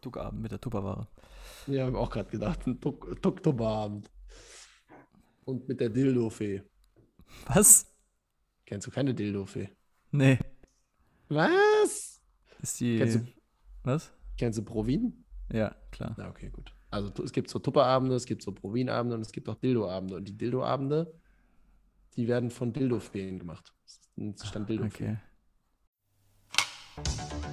Tuckabend mit der Tupperware. Ja, habe auch gerade gedacht, ein Tuktoberabend. Und mit der Dildo-Fee. Was? Kennst du keine Dildo-Fee? Nee. Was? Ist die. Kennst du, was? kennst du Provin? Ja, klar. Na, okay, gut. Also es gibt so Tupperabende, es gibt so Provin-Abende und es gibt auch Dildo-Abende. Und die Dildo-Abende, die werden von Dildo-Feen gemacht. Das nennt sich dann Dildo-Fee. Okay.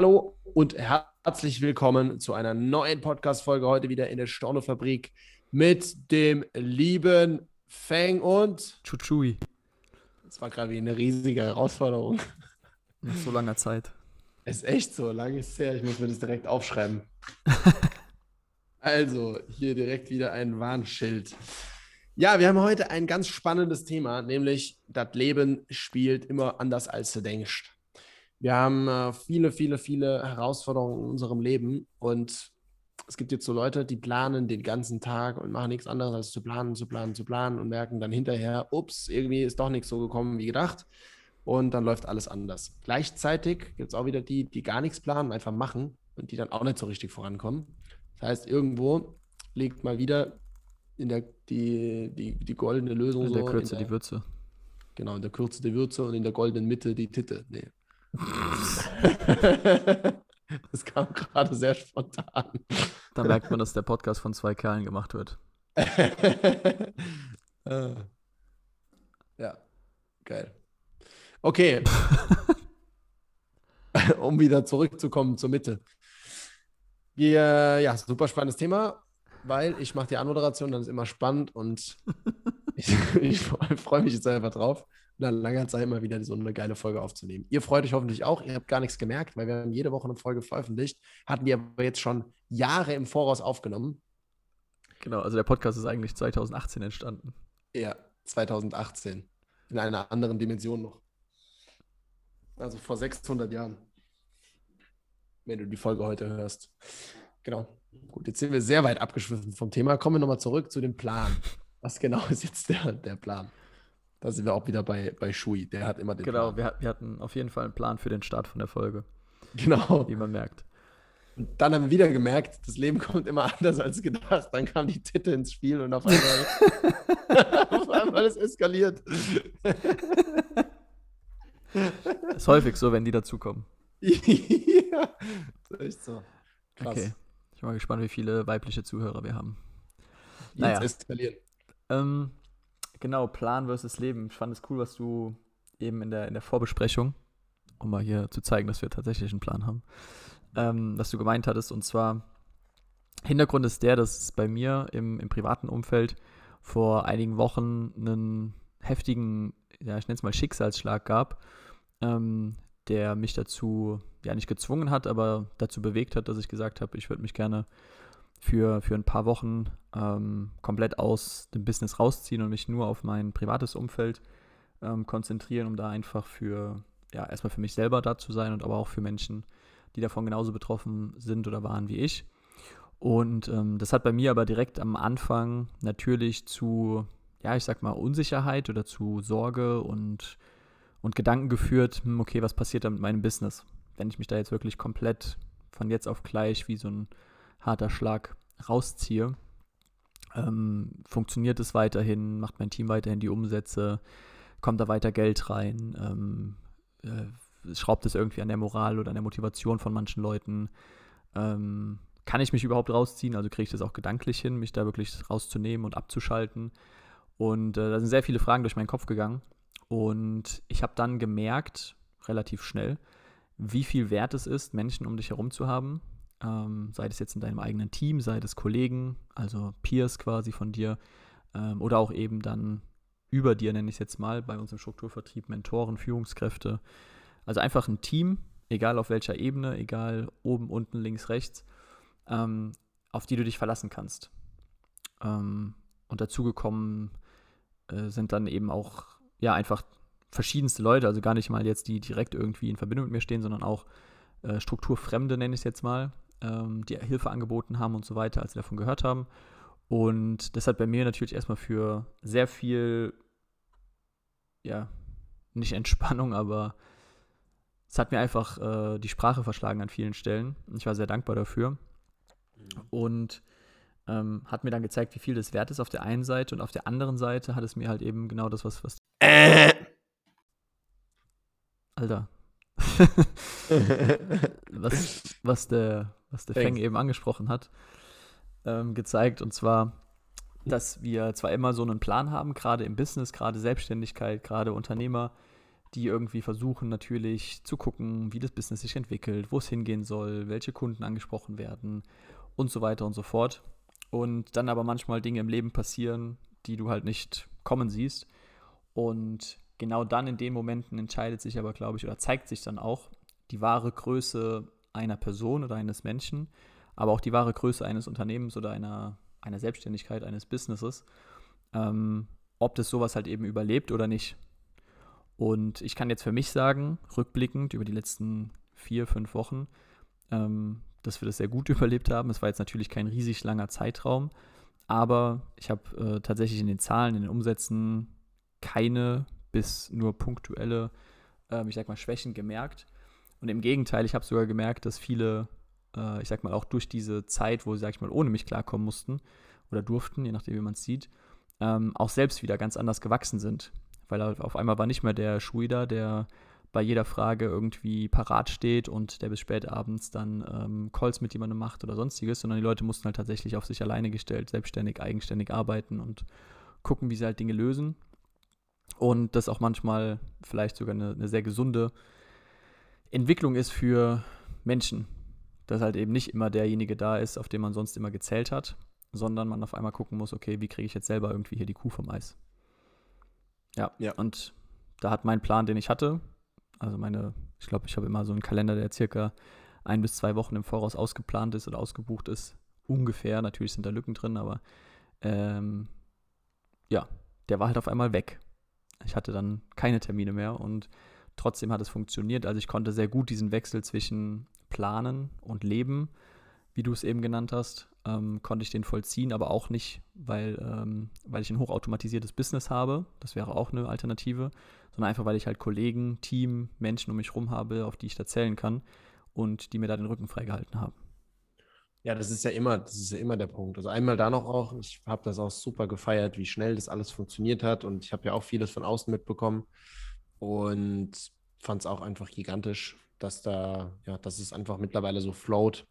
Hallo und herzlich willkommen zu einer neuen Podcast-Folge. Heute wieder in der Stornofabrik mit dem lieben Feng und. Chuchui. Das war gerade wie eine riesige Herausforderung. Nach so langer Zeit. Ist echt so, lange ist es her. Ich muss mir das direkt aufschreiben. also, hier direkt wieder ein Warnschild. Ja, wir haben heute ein ganz spannendes Thema, nämlich das Leben spielt immer anders, als du denkst. Wir haben äh, viele, viele, viele Herausforderungen in unserem Leben und es gibt jetzt so Leute, die planen den ganzen Tag und machen nichts anderes als zu planen, zu planen, zu planen und merken dann hinterher, ups, irgendwie ist doch nichts so gekommen wie gedacht und dann läuft alles anders. Gleichzeitig gibt es auch wieder die, die gar nichts planen, einfach machen und die dann auch nicht so richtig vorankommen. Das heißt, irgendwo liegt mal wieder in der, die, die, die goldene Lösung In der so. Kürze in der, die Würze. Genau, in der Kürze die Würze und in der goldenen Mitte die Titte. Nee. das kam gerade sehr spontan. Da merkt man, dass der Podcast von zwei Kerlen gemacht wird. Äh. ja, geil. Okay. um wieder zurückzukommen zur Mitte. Wir, ja, super spannendes Thema, weil ich mache die Anmoderation, dann ist immer spannend und ich, ich freue mich jetzt einfach drauf, nach langer Zeit mal wieder so eine geile Folge aufzunehmen. Ihr freut euch hoffentlich auch. Ihr habt gar nichts gemerkt, weil wir haben jede Woche eine Folge veröffentlicht, hatten die aber jetzt schon Jahre im Voraus aufgenommen. Genau, also der Podcast ist eigentlich 2018 entstanden. Ja, 2018. In einer anderen Dimension noch. Also vor 600 Jahren. Wenn du die Folge heute hörst. Genau. Gut, jetzt sind wir sehr weit abgeschwiffen vom Thema. Kommen wir nochmal zurück zu dem Plan. Was genau ist jetzt der, der Plan? Da sind wir auch wieder bei, bei Shui. Der hat immer den Genau, Plan. wir, wir hatten auf jeden Fall einen Plan für den Start von der Folge, Genau. wie man merkt. Und dann haben wir wieder gemerkt, das Leben kommt immer anders als gedacht. Dann kam die Titte ins Spiel und auf einmal, auf einmal ist eskaliert. Ist häufig so, wenn die dazukommen. ja, ist echt so. Krass. Okay. Ich bin mal gespannt, wie viele weibliche Zuhörer wir haben. Jetzt Naja. eskalieren. Ähm, genau, Plan versus Leben. Ich fand es cool, was du eben in der, in der Vorbesprechung, um mal hier zu zeigen, dass wir tatsächlich einen Plan haben, ähm, was du gemeint hattest. Und zwar, Hintergrund ist der, dass es bei mir im, im privaten Umfeld vor einigen Wochen einen heftigen, ja, ich nenne es mal Schicksalsschlag gab, ähm, der mich dazu, ja, nicht gezwungen hat, aber dazu bewegt hat, dass ich gesagt habe, ich würde mich gerne für, für ein paar Wochen ähm, komplett aus dem Business rausziehen und mich nur auf mein privates Umfeld ähm, konzentrieren, um da einfach für, ja, erstmal für mich selber da zu sein und aber auch für Menschen, die davon genauso betroffen sind oder waren wie ich. Und ähm, das hat bei mir aber direkt am Anfang natürlich zu, ja, ich sag mal, Unsicherheit oder zu Sorge und, und Gedanken geführt, hm, okay, was passiert da mit meinem Business? Wenn ich mich da jetzt wirklich komplett von jetzt auf gleich wie so ein harter Schlag rausziehe, ähm, funktioniert es weiterhin, macht mein Team weiterhin die Umsätze, kommt da weiter Geld rein, ähm, äh, schraubt es irgendwie an der Moral oder an der Motivation von manchen Leuten, ähm, kann ich mich überhaupt rausziehen? Also kriege ich das auch gedanklich hin, mich da wirklich rauszunehmen und abzuschalten? Und äh, da sind sehr viele Fragen durch meinen Kopf gegangen. Und ich habe dann gemerkt, relativ schnell, wie viel wert es ist, Menschen um dich herum zu haben. Ähm, sei es jetzt in deinem eigenen Team, sei es Kollegen, also Peers quasi von dir, ähm, oder auch eben dann über dir, nenne ich es jetzt mal, bei uns im Strukturvertrieb, Mentoren, Führungskräfte. Also einfach ein Team, egal auf welcher Ebene, egal oben, unten, links, rechts, ähm, auf die du dich verlassen kannst. Ähm, und dazugekommen äh, sind dann eben auch, ja, einfach verschiedenste Leute, also gar nicht mal jetzt, die direkt irgendwie in Verbindung mit mir stehen, sondern auch äh, Strukturfremde, nenne ich es jetzt mal, ähm, die Hilfe angeboten haben und so weiter, als sie davon gehört haben. Und das hat bei mir natürlich erstmal für sehr viel, ja, nicht Entspannung, aber es hat mir einfach äh, die Sprache verschlagen an vielen Stellen. Ich war sehr dankbar dafür. Und ähm, hat mir dann gezeigt, wie viel das wert ist auf der einen Seite und auf der anderen Seite hat es mir halt eben genau das, was. was äh. Alter. was, was der, was der Feng eben angesprochen hat, ähm, gezeigt. Und zwar, dass wir zwar immer so einen Plan haben, gerade im Business, gerade Selbstständigkeit, gerade Unternehmer, die irgendwie versuchen natürlich zu gucken, wie das Business sich entwickelt, wo es hingehen soll, welche Kunden angesprochen werden und so weiter und so fort. Und dann aber manchmal Dinge im Leben passieren, die du halt nicht kommen siehst. Und genau dann in den Momenten entscheidet sich aber, glaube ich, oder zeigt sich dann auch die wahre Größe einer Person oder eines Menschen, aber auch die wahre Größe eines Unternehmens oder einer, einer Selbstständigkeit, eines Businesses, ähm, ob das sowas halt eben überlebt oder nicht. Und ich kann jetzt für mich sagen, rückblickend über die letzten vier, fünf Wochen, ähm, dass wir das sehr gut überlebt haben. Es war jetzt natürlich kein riesig langer Zeitraum, aber ich habe äh, tatsächlich in den Zahlen, in den Umsätzen keine bis nur punktuelle, äh, ich sag mal, Schwächen gemerkt. Und im Gegenteil, ich habe sogar gemerkt, dass viele, äh, ich sag mal, auch durch diese Zeit, wo sie, sag ich mal, ohne mich klarkommen mussten oder durften, je nachdem, wie man es sieht, ähm, auch selbst wieder ganz anders gewachsen sind. Weil auf einmal war nicht mehr der Schuida, der bei jeder Frage irgendwie parat steht und der bis spät abends dann ähm, Calls mit jemandem macht oder sonstiges, sondern die Leute mussten halt tatsächlich auf sich alleine gestellt, selbstständig, eigenständig arbeiten und gucken, wie sie halt Dinge lösen. Und das auch manchmal vielleicht sogar eine, eine sehr gesunde Entwicklung ist für Menschen. Dass halt eben nicht immer derjenige da ist, auf den man sonst immer gezählt hat, sondern man auf einmal gucken muss, okay, wie kriege ich jetzt selber irgendwie hier die Kuh vom Eis? Ja, ja. und da hat mein Plan, den ich hatte, also meine, ich glaube, ich habe immer so einen Kalender, der circa ein bis zwei Wochen im Voraus ausgeplant ist oder ausgebucht ist. Ungefähr, natürlich sind da Lücken drin, aber ähm, ja, der war halt auf einmal weg. Ich hatte dann keine Termine mehr und trotzdem hat es funktioniert. Also ich konnte sehr gut diesen Wechsel zwischen Planen und Leben, wie du es eben genannt hast, ähm, konnte ich den vollziehen, aber auch nicht, weil, ähm, weil ich ein hochautomatisiertes Business habe. Das wäre auch eine Alternative, sondern einfach, weil ich halt Kollegen, Team, Menschen um mich herum habe, auf die ich da zählen kann und die mir da den Rücken freigehalten haben. Ja, das ist ja immer, das ist ja immer der Punkt. Also einmal da noch auch, ich habe das auch super gefeiert, wie schnell das alles funktioniert hat und ich habe ja auch vieles von außen mitbekommen und fand es auch einfach gigantisch, dass da, ja, dass es einfach mittlerweile so float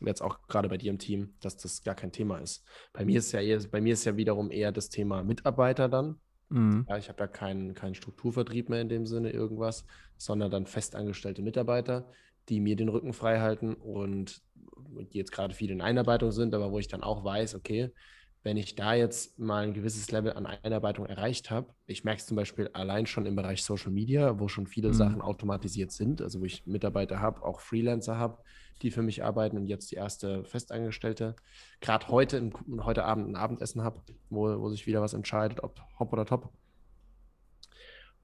jetzt auch gerade bei dir im Team, dass das gar kein Thema ist. Bei mir ist ja eher, bei mir ist ja wiederum eher das Thema Mitarbeiter dann. Mhm. Ja, ich habe ja keinen, keinen Strukturvertrieb mehr in dem Sinne irgendwas, sondern dann festangestellte Mitarbeiter, die mir den Rücken frei halten und die jetzt gerade viel in Einarbeitung sind, aber wo ich dann auch weiß, okay, wenn ich da jetzt mal ein gewisses Level an Einarbeitung erreicht habe, ich merke es zum Beispiel allein schon im Bereich Social Media, wo schon viele mhm. Sachen automatisiert sind, also wo ich Mitarbeiter habe, auch Freelancer habe, die für mich arbeiten und jetzt die erste Festangestellte. Gerade heute, heute Abend ein Abendessen habe, wo, wo sich wieder was entscheidet, ob hopp oder top.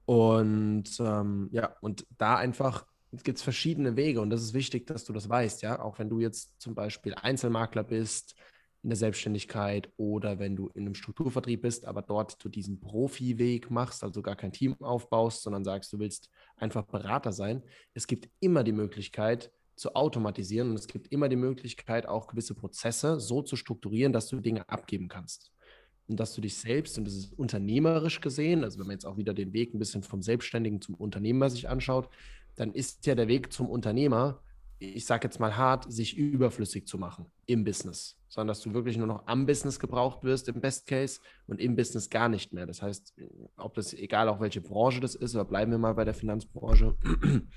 Und ähm, ja, und da einfach gibt es verschiedene Wege und das ist wichtig, dass du das weißt, ja. Auch wenn du jetzt zum Beispiel Einzelmakler bist, in der Selbstständigkeit oder wenn du in einem Strukturvertrieb bist, aber dort du diesen Profiweg machst, also gar kein Team aufbaust, sondern sagst, du willst einfach Berater sein. Es gibt immer die Möglichkeit zu automatisieren und es gibt immer die Möglichkeit, auch gewisse Prozesse so zu strukturieren, dass du Dinge abgeben kannst. Und dass du dich selbst, und das ist unternehmerisch gesehen, also wenn man jetzt auch wieder den Weg ein bisschen vom Selbstständigen zum Unternehmer sich anschaut, dann ist ja der Weg zum Unternehmer ich sage jetzt mal hart, sich überflüssig zu machen im Business, sondern dass du wirklich nur noch am Business gebraucht wirst im Best Case und im Business gar nicht mehr. Das heißt, ob das egal auch welche Branche das ist, oder bleiben wir mal bei der Finanzbranche,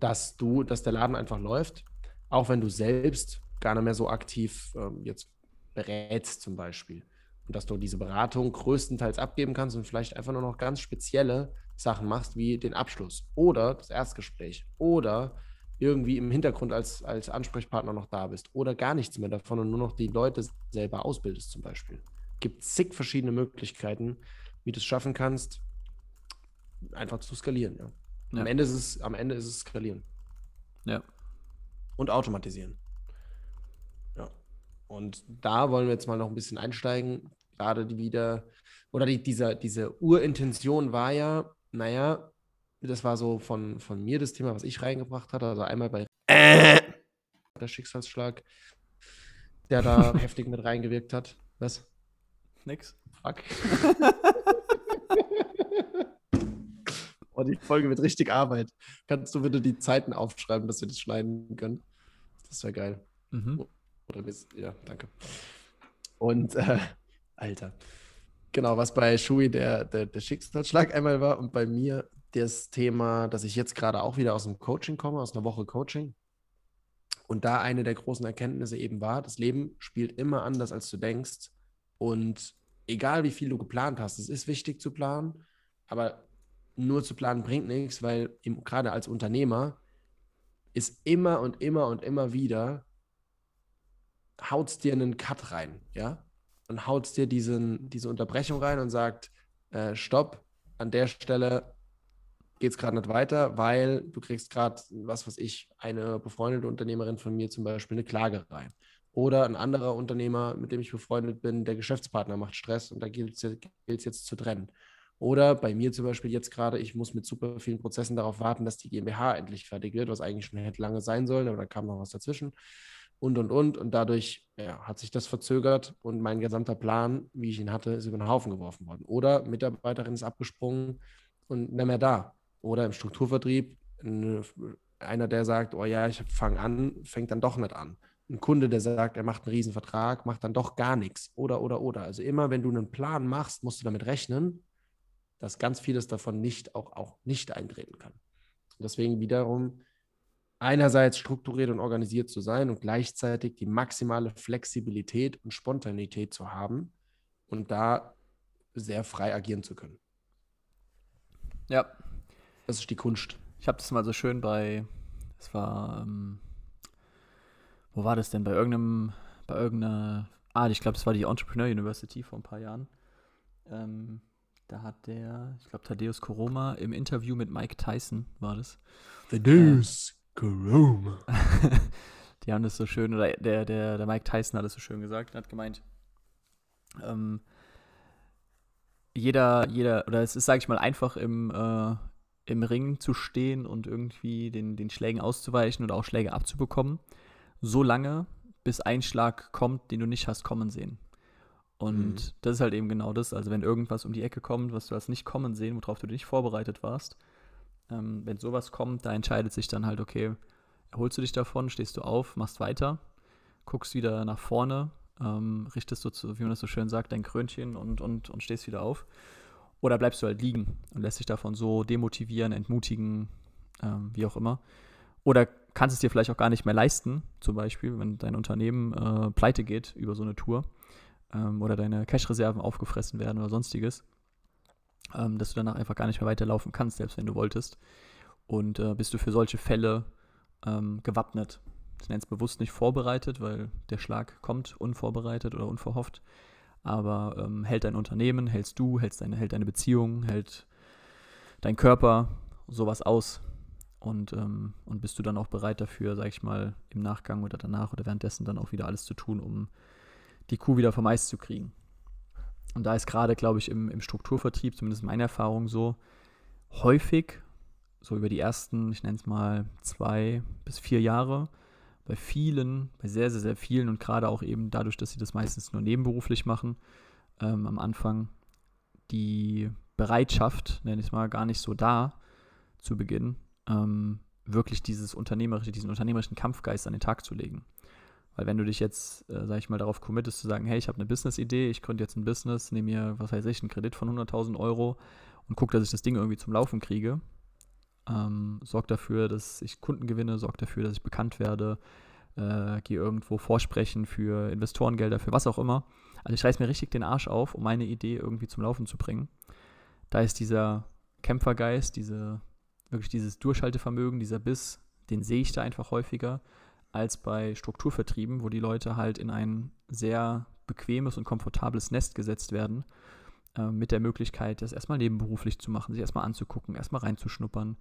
dass du, dass der Laden einfach läuft, auch wenn du selbst gar nicht mehr so aktiv ähm, jetzt berätst zum Beispiel. Und dass du diese Beratung größtenteils abgeben kannst und vielleicht einfach nur noch ganz spezielle Sachen machst, wie den Abschluss oder das Erstgespräch oder irgendwie im Hintergrund als, als Ansprechpartner noch da bist oder gar nichts mehr davon und nur noch die Leute selber ausbildest zum Beispiel. Gibt zig verschiedene Möglichkeiten, wie du es schaffen kannst, einfach zu skalieren. Ja. Ja. Am, Ende ist es, am Ende ist es skalieren. Ja. Und automatisieren. Ja. Und da wollen wir jetzt mal noch ein bisschen einsteigen. Gerade die wieder, oder die, dieser, diese Urintention war ja, naja, das war so von, von mir das Thema, was ich reingebracht hatte. Also einmal bei der Schicksalsschlag, der da heftig mit reingewirkt hat. Was? Nix. Fuck. oh, die Folge wird richtig Arbeit. Kannst du bitte die Zeiten aufschreiben, dass wir das schneiden können? Das wäre geil. Mhm. Oder ja, danke. Und äh, Alter. Genau, was bei Shui der, der, der Schicksalsschlag einmal war und bei mir das Thema, dass ich jetzt gerade auch wieder aus dem Coaching komme, aus einer Woche Coaching. Und da eine der großen Erkenntnisse eben war, das Leben spielt immer anders, als du denkst. Und egal wie viel du geplant hast, es ist wichtig zu planen, aber nur zu planen bringt nichts, weil im, gerade als Unternehmer ist immer und immer und immer wieder haut dir einen Cut rein, ja? Und haut dir diesen, diese Unterbrechung rein und sagt, äh, stopp, an der Stelle geht es gerade nicht weiter, weil du kriegst gerade, was weiß ich, eine befreundete Unternehmerin von mir zum Beispiel eine Klage rein. Oder ein anderer Unternehmer, mit dem ich befreundet bin, der Geschäftspartner macht Stress und da gilt es jetzt zu trennen. Oder bei mir zum Beispiel jetzt gerade, ich muss mit super vielen Prozessen darauf warten, dass die GmbH endlich fertig wird, was eigentlich schon hätte lange sein sollen, aber da kam noch was dazwischen. Und, und, und. Und dadurch ja, hat sich das verzögert und mein gesamter Plan, wie ich ihn hatte, ist über den Haufen geworfen worden. Oder Mitarbeiterin ist abgesprungen und nicht mehr da. Oder im Strukturvertrieb einer, der sagt, oh ja, ich fange an, fängt dann doch nicht an. Ein Kunde, der sagt, er macht einen Riesenvertrag, macht dann doch gar nichts. Oder, oder, oder. Also immer, wenn du einen Plan machst, musst du damit rechnen, dass ganz vieles davon nicht auch, auch nicht eintreten kann. Deswegen wiederum einerseits strukturiert und organisiert zu sein und gleichzeitig die maximale Flexibilität und Spontanität zu haben und da sehr frei agieren zu können. Ja, das ist die Kunst. Ich habe das mal so schön bei, das war, ähm, wo war das denn? Bei irgendeinem, bei irgendeiner, ah, ich glaube, das war die Entrepreneur University vor ein paar Jahren. Ähm, da hat der, ich glaube, Thaddeus Koroma im Interview mit Mike Tyson war das. Thaddeus Koroma. die haben das so schön, oder der, der, der Mike Tyson hat es so schön gesagt, hat gemeint, ähm, jeder, jeder, oder es ist, sage ich mal, einfach im, äh, im Ring zu stehen und irgendwie den, den Schlägen auszuweichen oder auch Schläge abzubekommen, so lange, bis ein Schlag kommt, den du nicht hast kommen sehen. Und mhm. das ist halt eben genau das. Also wenn irgendwas um die Ecke kommt, was du hast nicht kommen sehen, worauf du nicht vorbereitet warst, ähm, wenn sowas kommt, da entscheidet sich dann halt, okay, erholst du dich davon, stehst du auf, machst weiter, guckst wieder nach vorne, ähm, richtest du, zu, wie man das so schön sagt, dein Krönchen und, und, und stehst wieder auf. Oder bleibst du halt liegen und lässt dich davon so demotivieren, entmutigen, ähm, wie auch immer. Oder kannst es dir vielleicht auch gar nicht mehr leisten, zum Beispiel, wenn dein Unternehmen äh, pleite geht über so eine Tour ähm, oder deine Cash-Reserven aufgefressen werden oder sonstiges, ähm, dass du danach einfach gar nicht mehr weiterlaufen kannst, selbst wenn du wolltest. Und äh, bist du für solche Fälle ähm, gewappnet. Ich nenne es bewusst nicht vorbereitet, weil der Schlag kommt unvorbereitet oder unverhofft aber ähm, hält dein Unternehmen, hältst du, hältst deine, hält deine Beziehung, hält dein Körper sowas aus und, ähm, und bist du dann auch bereit dafür, sag ich mal, im Nachgang oder danach oder währenddessen dann auch wieder alles zu tun, um die Kuh wieder vom Eis zu kriegen. Und da ist gerade, glaube ich, im, im Strukturvertrieb, zumindest meine Erfahrung so, häufig, so über die ersten, ich nenne es mal zwei bis vier Jahre, bei vielen, bei sehr, sehr, sehr vielen und gerade auch eben dadurch, dass sie das meistens nur nebenberuflich machen, ähm, am Anfang die Bereitschaft, nenne ich es mal, gar nicht so da zu Beginn, ähm, wirklich dieses unternehmerische, diesen unternehmerischen Kampfgeist an den Tag zu legen. Weil wenn du dich jetzt, äh, sag ich mal, darauf committest zu sagen, hey, ich habe eine Business-Idee, ich gründe jetzt ein Business, nehme mir, was weiß ich, einen Kredit von 100.000 Euro und gucke, dass ich das Ding irgendwie zum Laufen kriege, ähm, sorgt dafür, dass ich Kunden gewinne, sorgt dafür, dass ich bekannt werde, äh, gehe irgendwo vorsprechen für Investorengelder, für was auch immer. Also ich reiß mir richtig den Arsch auf, um meine Idee irgendwie zum Laufen zu bringen. Da ist dieser Kämpfergeist, diese, wirklich dieses Durchhaltevermögen, dieser Biss, den sehe ich da einfach häufiger als bei Strukturvertrieben, wo die Leute halt in ein sehr bequemes und komfortables Nest gesetzt werden, äh, mit der Möglichkeit, das erstmal nebenberuflich zu machen, sich erstmal anzugucken, erstmal reinzuschnuppern.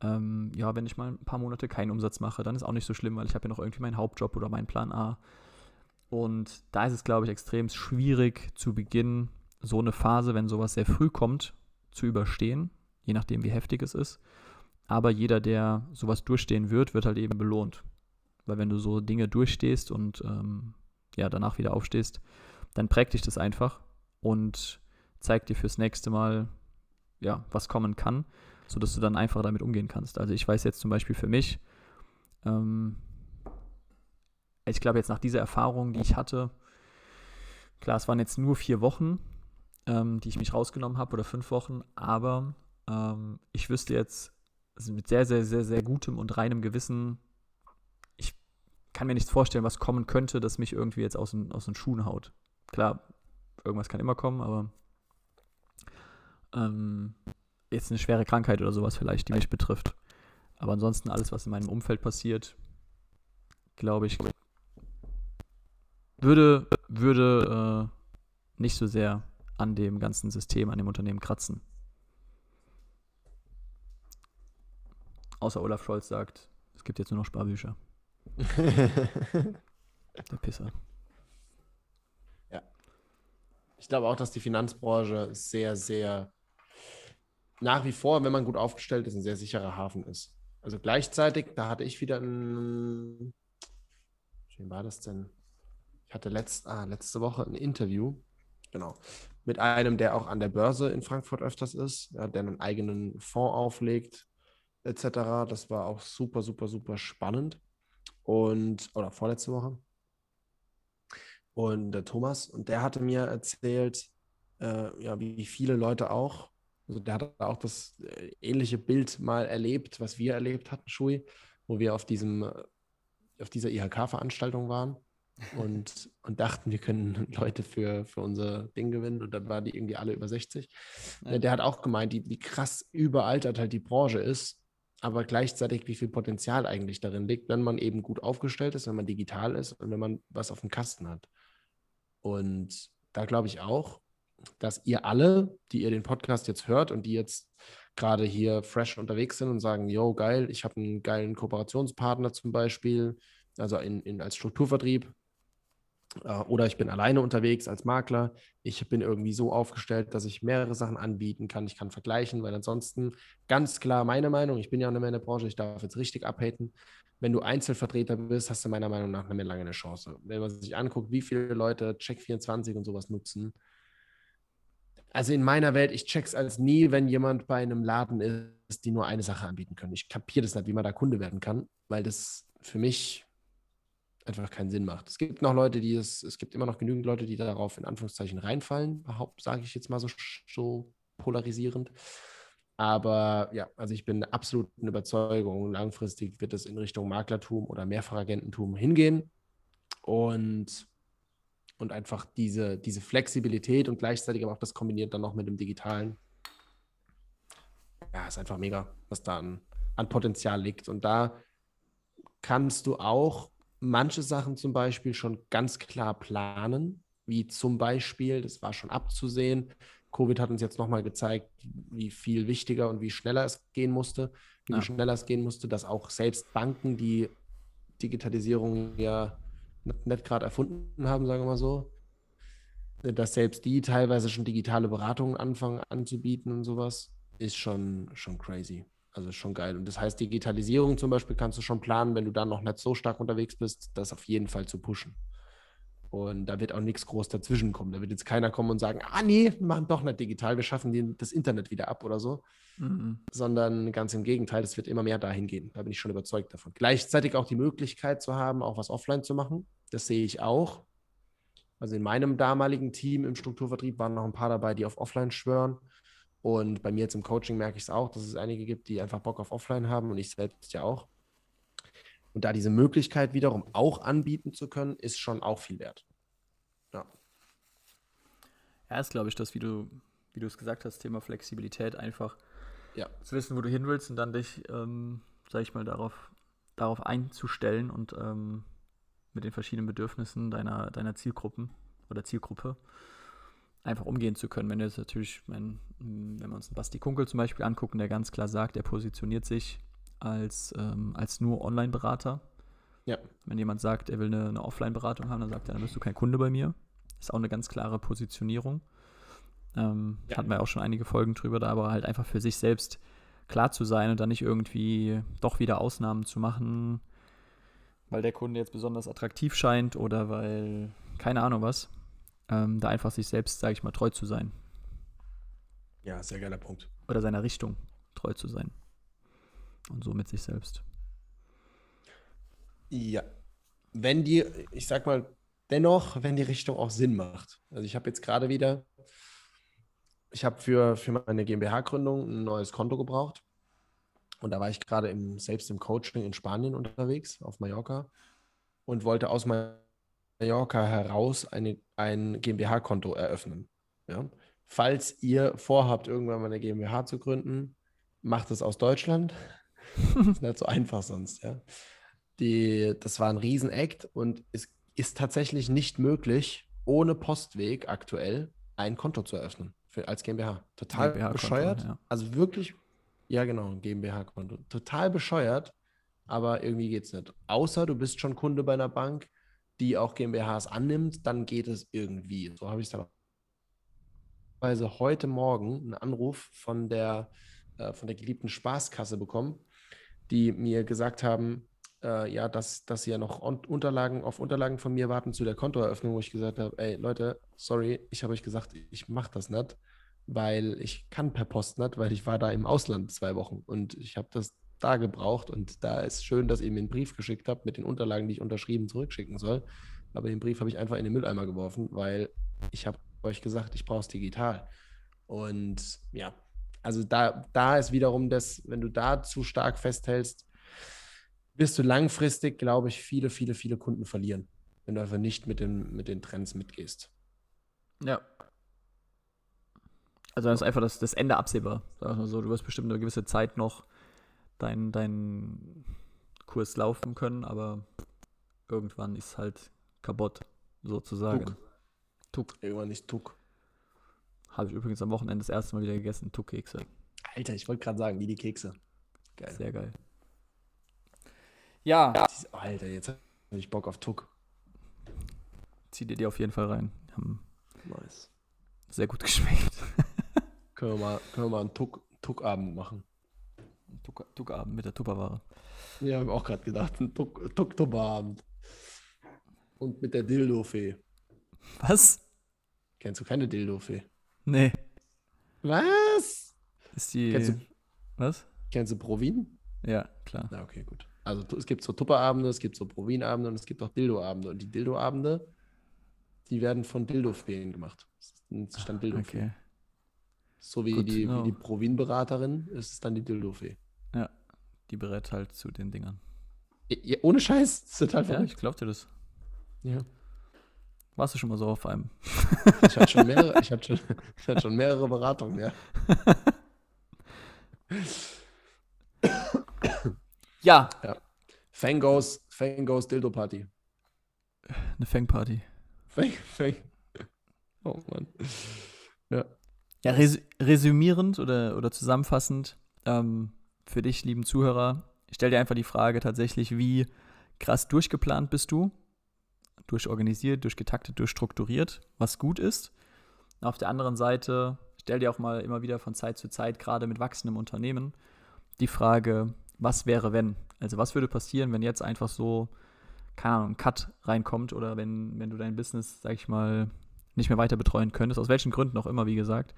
Ähm, ja, wenn ich mal ein paar Monate keinen Umsatz mache, dann ist auch nicht so schlimm, weil ich habe ja noch irgendwie meinen Hauptjob oder meinen Plan A. Und da ist es, glaube ich, extrem schwierig zu Beginn so eine Phase, wenn sowas sehr früh kommt, zu überstehen, je nachdem, wie heftig es ist. Aber jeder, der sowas durchstehen wird, wird halt eben belohnt. Weil wenn du so Dinge durchstehst und ähm, ja, danach wieder aufstehst, dann prägt dich das einfach und zeigt dir fürs nächste Mal, ja, was kommen kann, sodass du dann einfach damit umgehen kannst. Also ich weiß jetzt zum Beispiel für mich, ähm, ich glaube jetzt nach dieser Erfahrung, die ich hatte, klar, es waren jetzt nur vier Wochen, ähm, die ich mich rausgenommen habe oder fünf Wochen, aber ähm, ich wüsste jetzt also mit sehr, sehr, sehr, sehr gutem und reinem Gewissen, kann mir nichts vorstellen, was kommen könnte, das mich irgendwie jetzt aus den, aus den Schuhen haut. Klar, irgendwas kann immer kommen, aber ähm, jetzt eine schwere Krankheit oder sowas vielleicht, die mich betrifft. Aber ansonsten alles, was in meinem Umfeld passiert, glaube ich, würde, würde äh, nicht so sehr an dem ganzen System, an dem Unternehmen kratzen. Außer Olaf Scholz sagt, es gibt jetzt nur noch Sparbücher. Der Pisser. Ja. Ich glaube auch, dass die Finanzbranche sehr, sehr nach wie vor, wenn man gut aufgestellt ist, ein sehr sicherer Hafen ist. Also gleichzeitig, da hatte ich wieder ein, wie war das denn? Ich hatte letzt, ah, letzte Woche ein Interview, genau, mit einem, der auch an der Börse in Frankfurt öfters ist, ja, der einen eigenen Fonds auflegt, etc. Das war auch super, super, super spannend. Und, oder vorletzte Woche. Und der Thomas, und der hatte mir erzählt, äh, ja, wie viele Leute auch, also der hat auch das äh, ähnliche Bild mal erlebt, was wir erlebt hatten, Schui, wo wir auf diesem, äh, auf dieser IHK-Veranstaltung waren und, und dachten, wir können Leute für, für unser Ding gewinnen und dann waren die irgendwie alle über 60. Ja. Der hat auch gemeint, wie, wie krass überaltert halt die Branche ist, aber gleichzeitig, wie viel Potenzial eigentlich darin liegt, wenn man eben gut aufgestellt ist, wenn man digital ist und wenn man was auf dem Kasten hat. Und da glaube ich auch, dass ihr alle, die ihr den Podcast jetzt hört und die jetzt gerade hier fresh unterwegs sind und sagen, yo, geil, ich habe einen geilen Kooperationspartner zum Beispiel, also in, in, als Strukturvertrieb, oder ich bin alleine unterwegs als Makler. Ich bin irgendwie so aufgestellt, dass ich mehrere Sachen anbieten kann. Ich kann vergleichen, weil ansonsten ganz klar meine Meinung, ich bin ja auch nicht mehr in der Branche, ich darf jetzt richtig abhaten. Wenn du Einzelvertreter bist, hast du meiner Meinung nach nicht mehr lange eine Chance. Wenn man sich anguckt, wie viele Leute Check24 und sowas nutzen. Also in meiner Welt, ich check's als nie, wenn jemand bei einem Laden ist, die nur eine Sache anbieten können. Ich kapiere das nicht, wie man da Kunde werden kann, weil das für mich einfach keinen Sinn macht. Es gibt noch Leute, die es, es gibt immer noch genügend Leute, die darauf in Anführungszeichen reinfallen, sage ich jetzt mal so, so polarisierend. Aber ja, also ich bin absolut in Überzeugung, langfristig wird es in Richtung Maklertum oder Mehrfachagententum hingehen und, und einfach diese, diese Flexibilität und gleichzeitig aber auch das kombiniert dann noch mit dem Digitalen. Ja, ist einfach mega, was da an, an Potenzial liegt. Und da kannst du auch manche Sachen zum Beispiel schon ganz klar planen, wie zum Beispiel, das war schon abzusehen, Covid hat uns jetzt nochmal gezeigt, wie viel wichtiger und wie schneller es gehen musste, wie ja. schneller es gehen musste, dass auch selbst Banken, die Digitalisierung ja nicht, gerade erfunden haben, sagen wir mal so, dass selbst die teilweise schon digitale Beratungen anfangen anzubieten und sowas, ist schon, schon crazy. Also schon geil. Und das heißt, Digitalisierung zum Beispiel kannst du schon planen, wenn du dann noch nicht so stark unterwegs bist, das auf jeden Fall zu pushen. Und da wird auch nichts groß dazwischen kommen. Da wird jetzt keiner kommen und sagen, ah nee, wir machen doch nicht digital, wir schaffen das Internet wieder ab oder so. Mhm. Sondern ganz im Gegenteil, es wird immer mehr dahin gehen. Da bin ich schon überzeugt davon. Gleichzeitig auch die Möglichkeit zu haben, auch was offline zu machen. Das sehe ich auch. Also in meinem damaligen Team im Strukturvertrieb waren noch ein paar dabei, die auf Offline schwören. Und bei mir jetzt im Coaching merke ich es auch, dass es einige gibt, die einfach Bock auf Offline haben und ich selbst ja auch. Und da diese Möglichkeit wiederum auch anbieten zu können, ist schon auch viel wert. Ja. Ja, ist, glaube ich, das, wie du, wie du es gesagt hast, Thema Flexibilität, einfach Ja. zu wissen, wo du hin willst und dann dich, ähm, sag ich mal, darauf, darauf einzustellen und ähm, mit den verschiedenen Bedürfnissen deiner, deiner Zielgruppen oder Zielgruppe einfach umgehen zu können. Wenn jetzt natürlich, wenn, wenn wir uns Basti Kunkel zum Beispiel angucken, der ganz klar sagt, er positioniert sich als, ähm, als nur Online-Berater. Ja. Wenn jemand sagt, er will eine, eine Offline-Beratung haben, dann sagt er, dann bist du kein Kunde bei mir. Ist auch eine ganz klare Positionierung. Ähm, Ja. Hatten wir auch schon einige Folgen drüber, da aber halt einfach für sich selbst klar zu sein und dann nicht irgendwie doch wieder Ausnahmen zu machen, weil der Kunde jetzt besonders attraktiv scheint oder weil, keine Ahnung was, ähm, da einfach sich selbst, sage ich mal, treu zu sein Ja, sehr geiler Punkt. oder seiner Richtung treu zu sein. Und so mit sich selbst. Ja. Wenn die, ich sag mal, dennoch, wenn die Richtung auch Sinn macht. Also ich habe jetzt gerade wieder, ich habe für, für meine GmbH-Gründung ein neues Konto gebraucht. Und da war ich gerade im, selbst im Coaching in Spanien unterwegs, auf Mallorca, und wollte aus Mallorca heraus eine, ein GmbH-Konto eröffnen. Ja? Falls ihr vorhabt, irgendwann mal eine GmbH zu gründen, macht es aus Deutschland. ist nicht so einfach sonst, ja. Die, das war ein Riesenakt und es ist tatsächlich nicht möglich, ohne Postweg aktuell ein Konto zu eröffnen für, als GmbH. Total GmbH-Konto, bescheuert. ja. Also wirklich, ja genau, ein GmbH-Konto. Total bescheuert, aber irgendwie geht es nicht. Außer du bist schon Kunde bei einer Bank, die auch GmbHs annimmt, dann geht es irgendwie. So habe ich es dann auch heute Morgen einen Anruf von der, äh, von der geliebten Spaßkasse bekommen, die mir gesagt haben, äh, ja, dass, dass sie ja noch un Unterlagen auf Unterlagen von mir warten zu der Kontoeröffnung, wo ich gesagt habe, ey Leute, sorry, ich habe euch gesagt, ich mache das nicht, weil ich kann per Post nicht, weil ich war da im Ausland zwei Wochen und ich habe das da gebraucht und da ist schön, dass ihr mir einen Brief geschickt habt mit den Unterlagen, die ich unterschrieben zurückschicken soll. Aber den Brief habe ich einfach in den Mülleimer geworfen, weil ich habe euch gesagt, ich brauche es digital. Und ja, also da, da ist wiederum das, wenn du da zu stark festhältst, wirst du langfristig, glaube ich, viele, viele, viele Kunden verlieren, wenn du einfach nicht mit den, mit den Trends mitgehst. Ja. Also dann ist einfach das, das Ende absehbar. Sag mal so, du wirst bestimmt eine gewisse Zeit noch deinen dein Kurs laufen können, aber irgendwann ist halt kaputt, sozusagen. Tuck. Tuck. Irgendwann ist Tuck. Habe ich übrigens am Wochenende das erste Mal wieder gegessen, Tuck-Kekse. Alter, ich wollte gerade sagen, wie die Kekse. Geil. Sehr geil. Ja, Alter, jetzt habe ich Bock auf Tuck. zieh dir die auf jeden Fall rein. Haben Nice. sehr gut geschmeckt. Können wir mal, können wir mal einen Tuck- Tuck-Abend machen. Tuck- Tuck-Abend mit der Tupperware. Ja, habe auch gerade gedacht, ein Tuck-Tupper-Abend. Und mit der Dildo-Fee. Was? Kennst du keine Dildo-Fee? Nee. Was? Ist die. Kennst du- Was? Kennst du Provin? Ja, klar. Na, okay, gut. Also es gibt so Tupperabende, es gibt so Provin-Abende und es gibt auch Dildo-Abende. Und die Dildo-Abende, die werden von Dildo-Feen gemacht. Das nennt sich dann Dildo-Fee. Okay. So wie to die, wie know. die Provin-Beraterin ist es dann die Dildo-Fee. Ja. Die berät halt zu den Dingern. Ja, ohne Scheiß, das ist total Ja, verrückt. ich glaub dir das. Ja. Warst du schon mal so auf einem? Ich hatte schon mehrere, ich hatte schon, ich hatte schon mehrere Beratungen, ja. Ja. Fangos, Fangos Dildo Party. Eine Fangparty. Fang, Fang. Oh Mann. Ja. Res resümierend oder, oder zusammenfassend, ähm, für dich, lieben Zuhörer, ich stell dir einfach die Frage tatsächlich, wie krass durchgeplant bist du? Durchorganisiert, durchgetaktet, durchstrukturiert, was gut ist. Auf der anderen Seite, stell dir auch mal immer wieder von Zeit zu Zeit, gerade mit wachsendem Unternehmen, die Frage, was wäre, wenn? Also was würde passieren, wenn jetzt einfach so keine Ahnung, ein Cut reinkommt oder wenn, wenn du dein Business, sag ich mal, nicht mehr weiter betreuen könntest, aus welchen Gründen auch immer, wie gesagt,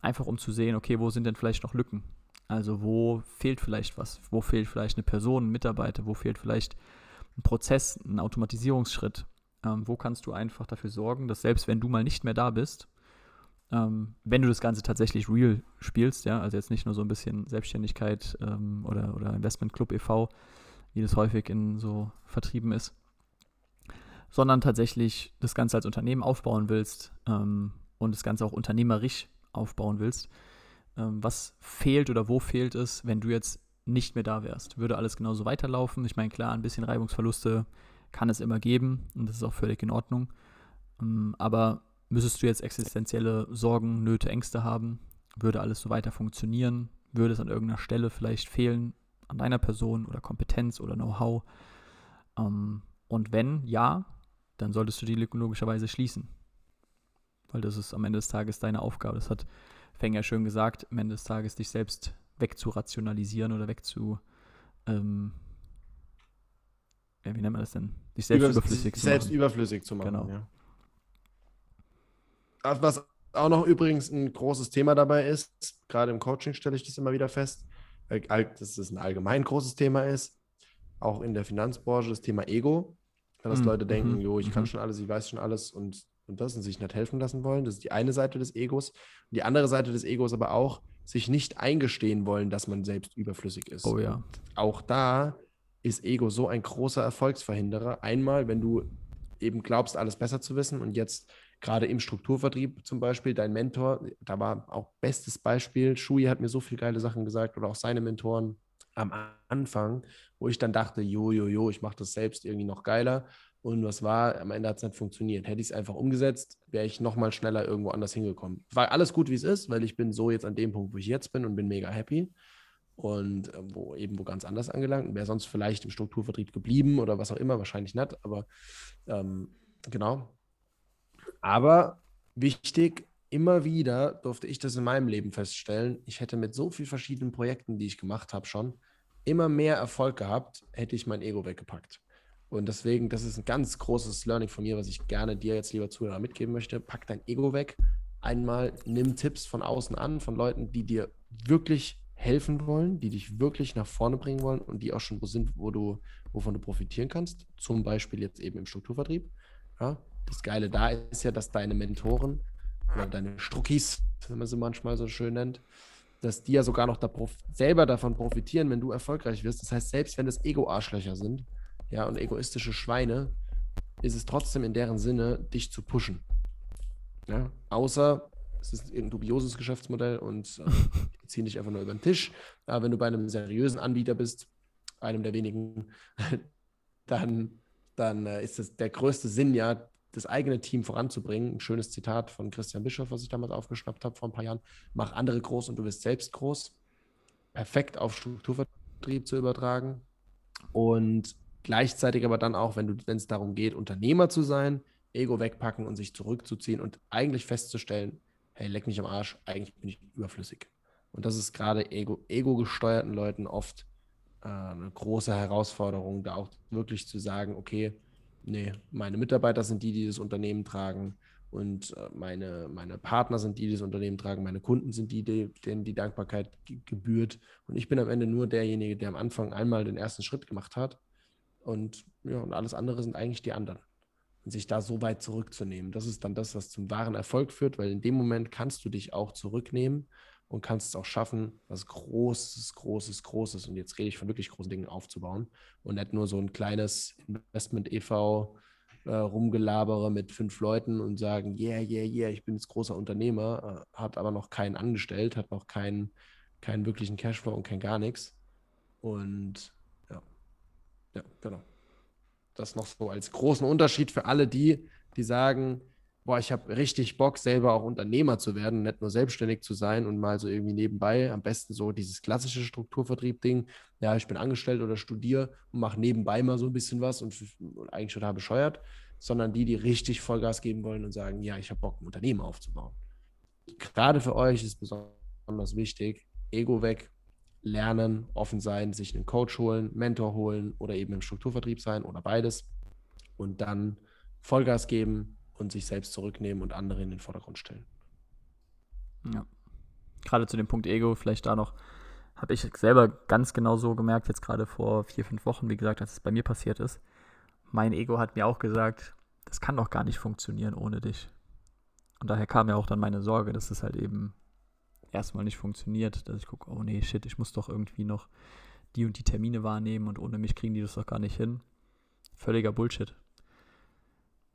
einfach um zu sehen, okay, wo sind denn vielleicht noch Lücken? Also wo fehlt vielleicht was? Wo fehlt vielleicht eine Person, ein Mitarbeiter? Wo fehlt vielleicht ein Prozess, ein Automatisierungsschritt? Ähm, wo kannst du einfach dafür sorgen, dass selbst wenn du mal nicht mehr da bist, ähm, wenn du das Ganze tatsächlich real spielst, ja, also jetzt nicht nur so ein bisschen Selbstständigkeit ähm, oder, oder Investment Club e.V., wie das häufig in so Vertrieben ist, sondern tatsächlich das Ganze als Unternehmen aufbauen willst ähm, und das Ganze auch unternehmerisch aufbauen willst. Ähm, was fehlt oder wo fehlt es, wenn du jetzt nicht mehr da wärst? Würde alles genauso weiterlaufen? Ich meine, klar, ein bisschen Reibungsverluste kann es immer geben und das ist auch völlig in Ordnung. Ähm, aber müsstest du jetzt existenzielle Sorgen, Nöte, Ängste haben? Würde alles so weiter funktionieren? Würde es an irgendeiner Stelle vielleicht fehlen an deiner Person oder Kompetenz oder Know-how? Ähm, und wenn ja, dann solltest du die Lücke logischerweise schließen. Weil das ist am Ende des Tages deine Aufgabe. Das hat Feng ja schön gesagt, am Ende des Tages dich selbst wegzurationalisieren oder wegzu. Ähm, ja, wie nennt man das denn? Dich selbst Über, überflüssig zu selbst machen. überflüssig zu machen. Genau. Ja. Was auch noch übrigens ein großes Thema dabei ist, gerade im Coaching stelle ich das immer wieder fest, dass es ein allgemein großes Thema ist, auch in der Finanzbranche, das Thema Ego. Dass mhm. Leute denken, mhm. jo, ich kann mhm. schon alles, ich weiß schon alles und, und das und sich nicht helfen lassen wollen. Das ist die eine Seite des Egos. Und die andere Seite des Egos aber auch, sich nicht eingestehen wollen, dass man selbst überflüssig ist. Oh ja. Und auch da ist Ego so ein großer Erfolgsverhinderer. Einmal, wenn du eben glaubst, alles besser zu wissen und jetzt gerade im Strukturvertrieb zum Beispiel, dein Mentor, da war auch bestes Beispiel, Shui hat mir so viele geile Sachen gesagt oder auch seine Mentoren am Anfang, wo ich dann dachte, jo, jo, jo, ich mache das selbst irgendwie noch geiler. Und was war, am Ende hat es nicht funktioniert. Hätte ich es einfach umgesetzt, wäre ich nochmal schneller irgendwo anders hingekommen. War alles gut, wie es ist, weil ich bin so jetzt an dem Punkt, wo ich jetzt bin und bin mega happy. Und äh, wo eben wo ganz anders angelangt. Wäre sonst vielleicht im Strukturvertrieb geblieben oder was auch immer, wahrscheinlich nicht. Aber ähm, genau, aber wichtig, immer wieder durfte ich das in meinem Leben feststellen. Ich hätte mit so vielen verschiedenen Projekten, die ich gemacht habe, schon immer mehr Erfolg gehabt, hätte ich mein Ego weggepackt. Und deswegen, das ist ein ganz großes Learning von mir, was ich gerne dir jetzt, lieber Zuhörer, mitgeben möchte. Pack dein Ego weg. Einmal nimm Tipps von außen an, von Leuten, die dir wirklich helfen wollen, die dich wirklich nach vorne bringen wollen und die auch schon wo sind, wo du, wovon du profitieren kannst. Zum Beispiel jetzt eben im Strukturvertrieb. Ja, das Geile da ist ja, dass deine Mentoren oder deine Struckis, wenn man sie manchmal so schön nennt, dass die ja sogar noch da selber davon profitieren, wenn du erfolgreich wirst. Das heißt, selbst wenn das Ego-Arschlöcher sind, ja, und egoistische Schweine, ist es trotzdem in deren Sinne, dich zu pushen. Ja, außer es ist ein dubioses Geschäftsmodell und äh, die ziehen dich einfach nur über den Tisch. Aber wenn du bei einem seriösen Anbieter bist, einem der wenigen, dann, dann äh, ist das der größte Sinn ja, das eigene Team voranzubringen. Ein schönes Zitat von Christian Bischof, was ich damals aufgeschnappt habe vor ein paar Jahren. Mach andere groß und du wirst selbst groß. Perfekt auf Strukturvertrieb zu übertragen. Und gleichzeitig aber dann auch, wenn es darum geht, Unternehmer zu sein, Ego wegpacken und sich zurückzuziehen und eigentlich festzustellen, hey, leck mich am Arsch, eigentlich bin ich überflüssig. Und das ist gerade Ego, ego-gesteuerten Leuten oft äh, eine große Herausforderung, da auch wirklich zu sagen, okay, nee, meine Mitarbeiter sind die, die das Unternehmen tragen und äh, meine, meine Partner sind die, die das Unternehmen tragen, meine Kunden sind die, denen die Dankbarkeit gebührt. Und ich bin am Ende nur derjenige, der am Anfang einmal den ersten Schritt gemacht hat. Und ja, und alles andere sind eigentlich die anderen. Und sich da so weit zurückzunehmen, das ist dann das, was zum wahren Erfolg führt, weil in dem Moment kannst du dich auch zurücknehmen und kannst es auch schaffen, was Großes, Großes, Großes, und jetzt rede ich von wirklich großen Dingen aufzubauen und nicht nur so ein kleines Investment-EV äh, rumgelabere mit fünf Leuten und sagen, yeah, yeah, yeah, ich bin jetzt großer Unternehmer, äh, hat aber noch keinen angestellt, hat noch keinen, keinen wirklichen Cashflow und kein gar nichts. Und ja, ja, genau. Das noch so als großen Unterschied für alle die, die sagen, boah, ich habe richtig Bock, selber auch Unternehmer zu werden, nicht nur selbstständig zu sein und mal so irgendwie nebenbei, am besten so dieses klassische Strukturvertrieb-Ding, ja, ich bin angestellt oder studiere und mache nebenbei mal so ein bisschen was und, und eigentlich total bescheuert, sondern die, die richtig Vollgas geben wollen und sagen, ja, ich habe Bock, ein Unternehmen aufzubauen. Gerade für euch ist besonders wichtig, Ego weg, lernen, offen sein, sich einen Coach holen, Mentor holen oder eben im Strukturvertrieb sein oder beides und dann Vollgas geben und sich selbst zurücknehmen und andere in den Vordergrund stellen. Ja. Gerade zu dem Punkt Ego, vielleicht da noch, habe ich selber ganz genau so gemerkt, jetzt gerade vor vier, fünf Wochen, wie gesagt, als es bei mir passiert ist. Mein Ego hat mir auch gesagt, das kann doch gar nicht funktionieren ohne dich. Und daher kam ja auch dann meine Sorge, dass es halt eben erstmal nicht funktioniert, dass ich gucke, oh nee, shit, ich muss doch irgendwie noch die und die Termine wahrnehmen und ohne mich kriegen die das doch gar nicht hin. Völliger Bullshit.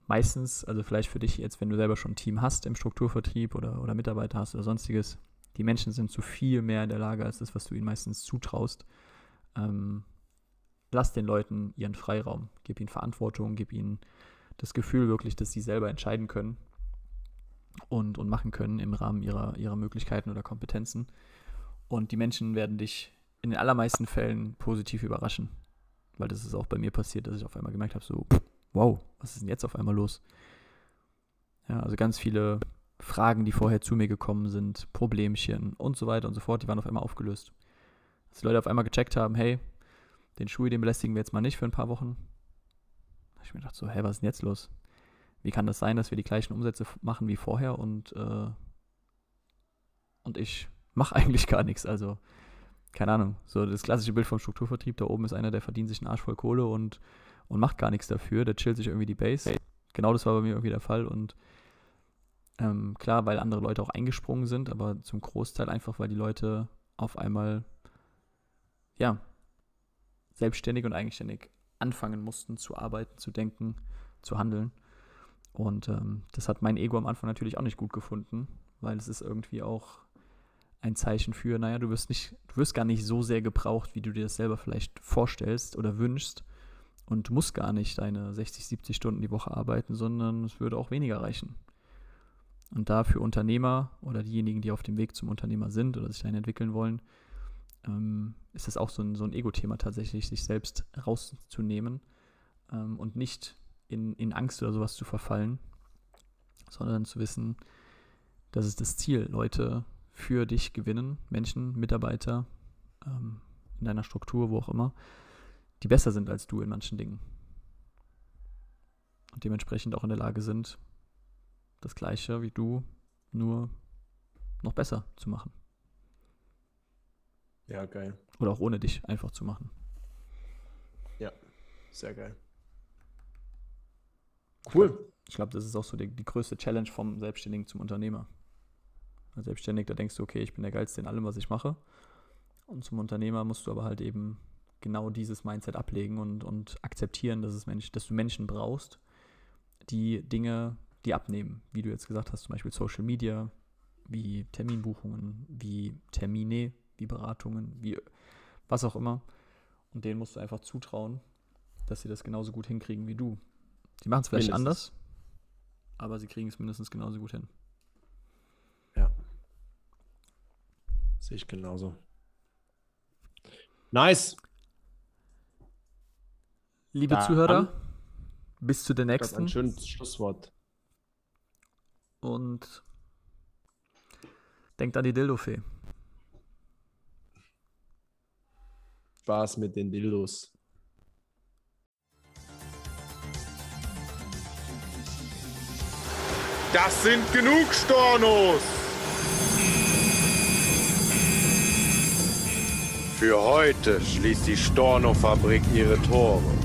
Meistens, also vielleicht für dich jetzt, wenn du selber schon ein Team hast im Strukturvertrieb oder, oder Mitarbeiter hast oder sonstiges, die Menschen sind zu viel mehr in der Lage als das, was du ihnen meistens zutraust. Ähm, lass den Leuten ihren Freiraum, gib ihnen Verantwortung, gib ihnen das Gefühl wirklich, dass sie selber entscheiden können und, und machen können im Rahmen ihrer, ihrer Möglichkeiten oder Kompetenzen. Und die Menschen werden dich in den allermeisten Fällen positiv überraschen. Weil das ist auch bei mir passiert, dass ich auf einmal gemerkt habe, so, wow, was ist denn jetzt auf einmal los? Ja, also ganz viele Fragen, die vorher zu mir gekommen sind, Problemchen und so weiter und so fort, die waren auf einmal aufgelöst. Dass die Leute auf einmal gecheckt haben, hey, den Schuh, den belästigen wir jetzt mal nicht für ein paar Wochen. Da habe ich mir gedacht, so, hey, was ist denn jetzt los? Wie kann das sein, dass wir die gleichen Umsätze machen wie vorher und, äh, und ich mache eigentlich gar nichts? Also, keine Ahnung, so das klassische Bild vom Strukturvertrieb, da oben ist einer, der verdient sich einen Arsch voll Kohle und, und macht gar nichts dafür, der chillt sich irgendwie die Base. Genau das war bei mir irgendwie der Fall und ähm, klar, weil andere Leute auch eingesprungen sind, aber zum Großteil einfach, weil die Leute auf einmal, ja, selbstständig und eigenständig anfangen mussten zu arbeiten, zu denken, zu handeln. Und ähm, das hat mein Ego am Anfang natürlich auch nicht gut gefunden, weil es ist irgendwie auch ein Zeichen für, naja, du wirst nicht, du wirst gar nicht so sehr gebraucht, wie du dir das selber vielleicht vorstellst oder wünschst. Und du musst gar nicht deine 60, 70 Stunden die Woche arbeiten, sondern es würde auch weniger reichen. Und da für Unternehmer oder diejenigen, die auf dem Weg zum Unternehmer sind oder sich dahin entwickeln wollen, ähm, ist das auch so ein, so ein Ego-Thema tatsächlich, sich selbst rauszunehmen ähm, und nicht in, in Angst oder sowas zu verfallen, sondern zu wissen, das ist das Ziel, Leute für dich gewinnen, Menschen, Mitarbeiter ähm, in deiner Struktur, wo auch immer, die besser sind als du in manchen Dingen. Und dementsprechend auch in der Lage sind, das Gleiche wie du, nur noch besser zu machen. Ja, geil. Oder auch ohne dich einfach zu machen. Ja, sehr geil. Cool. Ich glaube, das ist auch so die, die größte Challenge vom Selbstständigen zum Unternehmer. Als Selbstständiger, da denkst du, okay, ich bin der Geilste in allem, was ich mache. Und zum Unternehmer musst du aber halt eben genau dieses Mindset ablegen und, und akzeptieren, dass, es Mensch, dass du Menschen brauchst, die Dinge die abnehmen. Wie du jetzt gesagt hast, zum Beispiel Social Media, wie Terminbuchungen, wie Termine, wie Beratungen, wie was auch immer. Und denen musst du einfach zutrauen, dass sie das genauso gut hinkriegen wie du. Die machen es vielleicht mindestens. anders, aber sie kriegen es mindestens genauso gut hin. Ja. Sehe ich genauso. Nice. Liebe da Zuhörer, an. bis zu der nächsten. Ein schönes Schlusswort. Und denkt an die Dildofee. Spaß mit den Dildos. Das sind genug Stornos! Für heute schließt die Storno-Fabrik ihre Tore.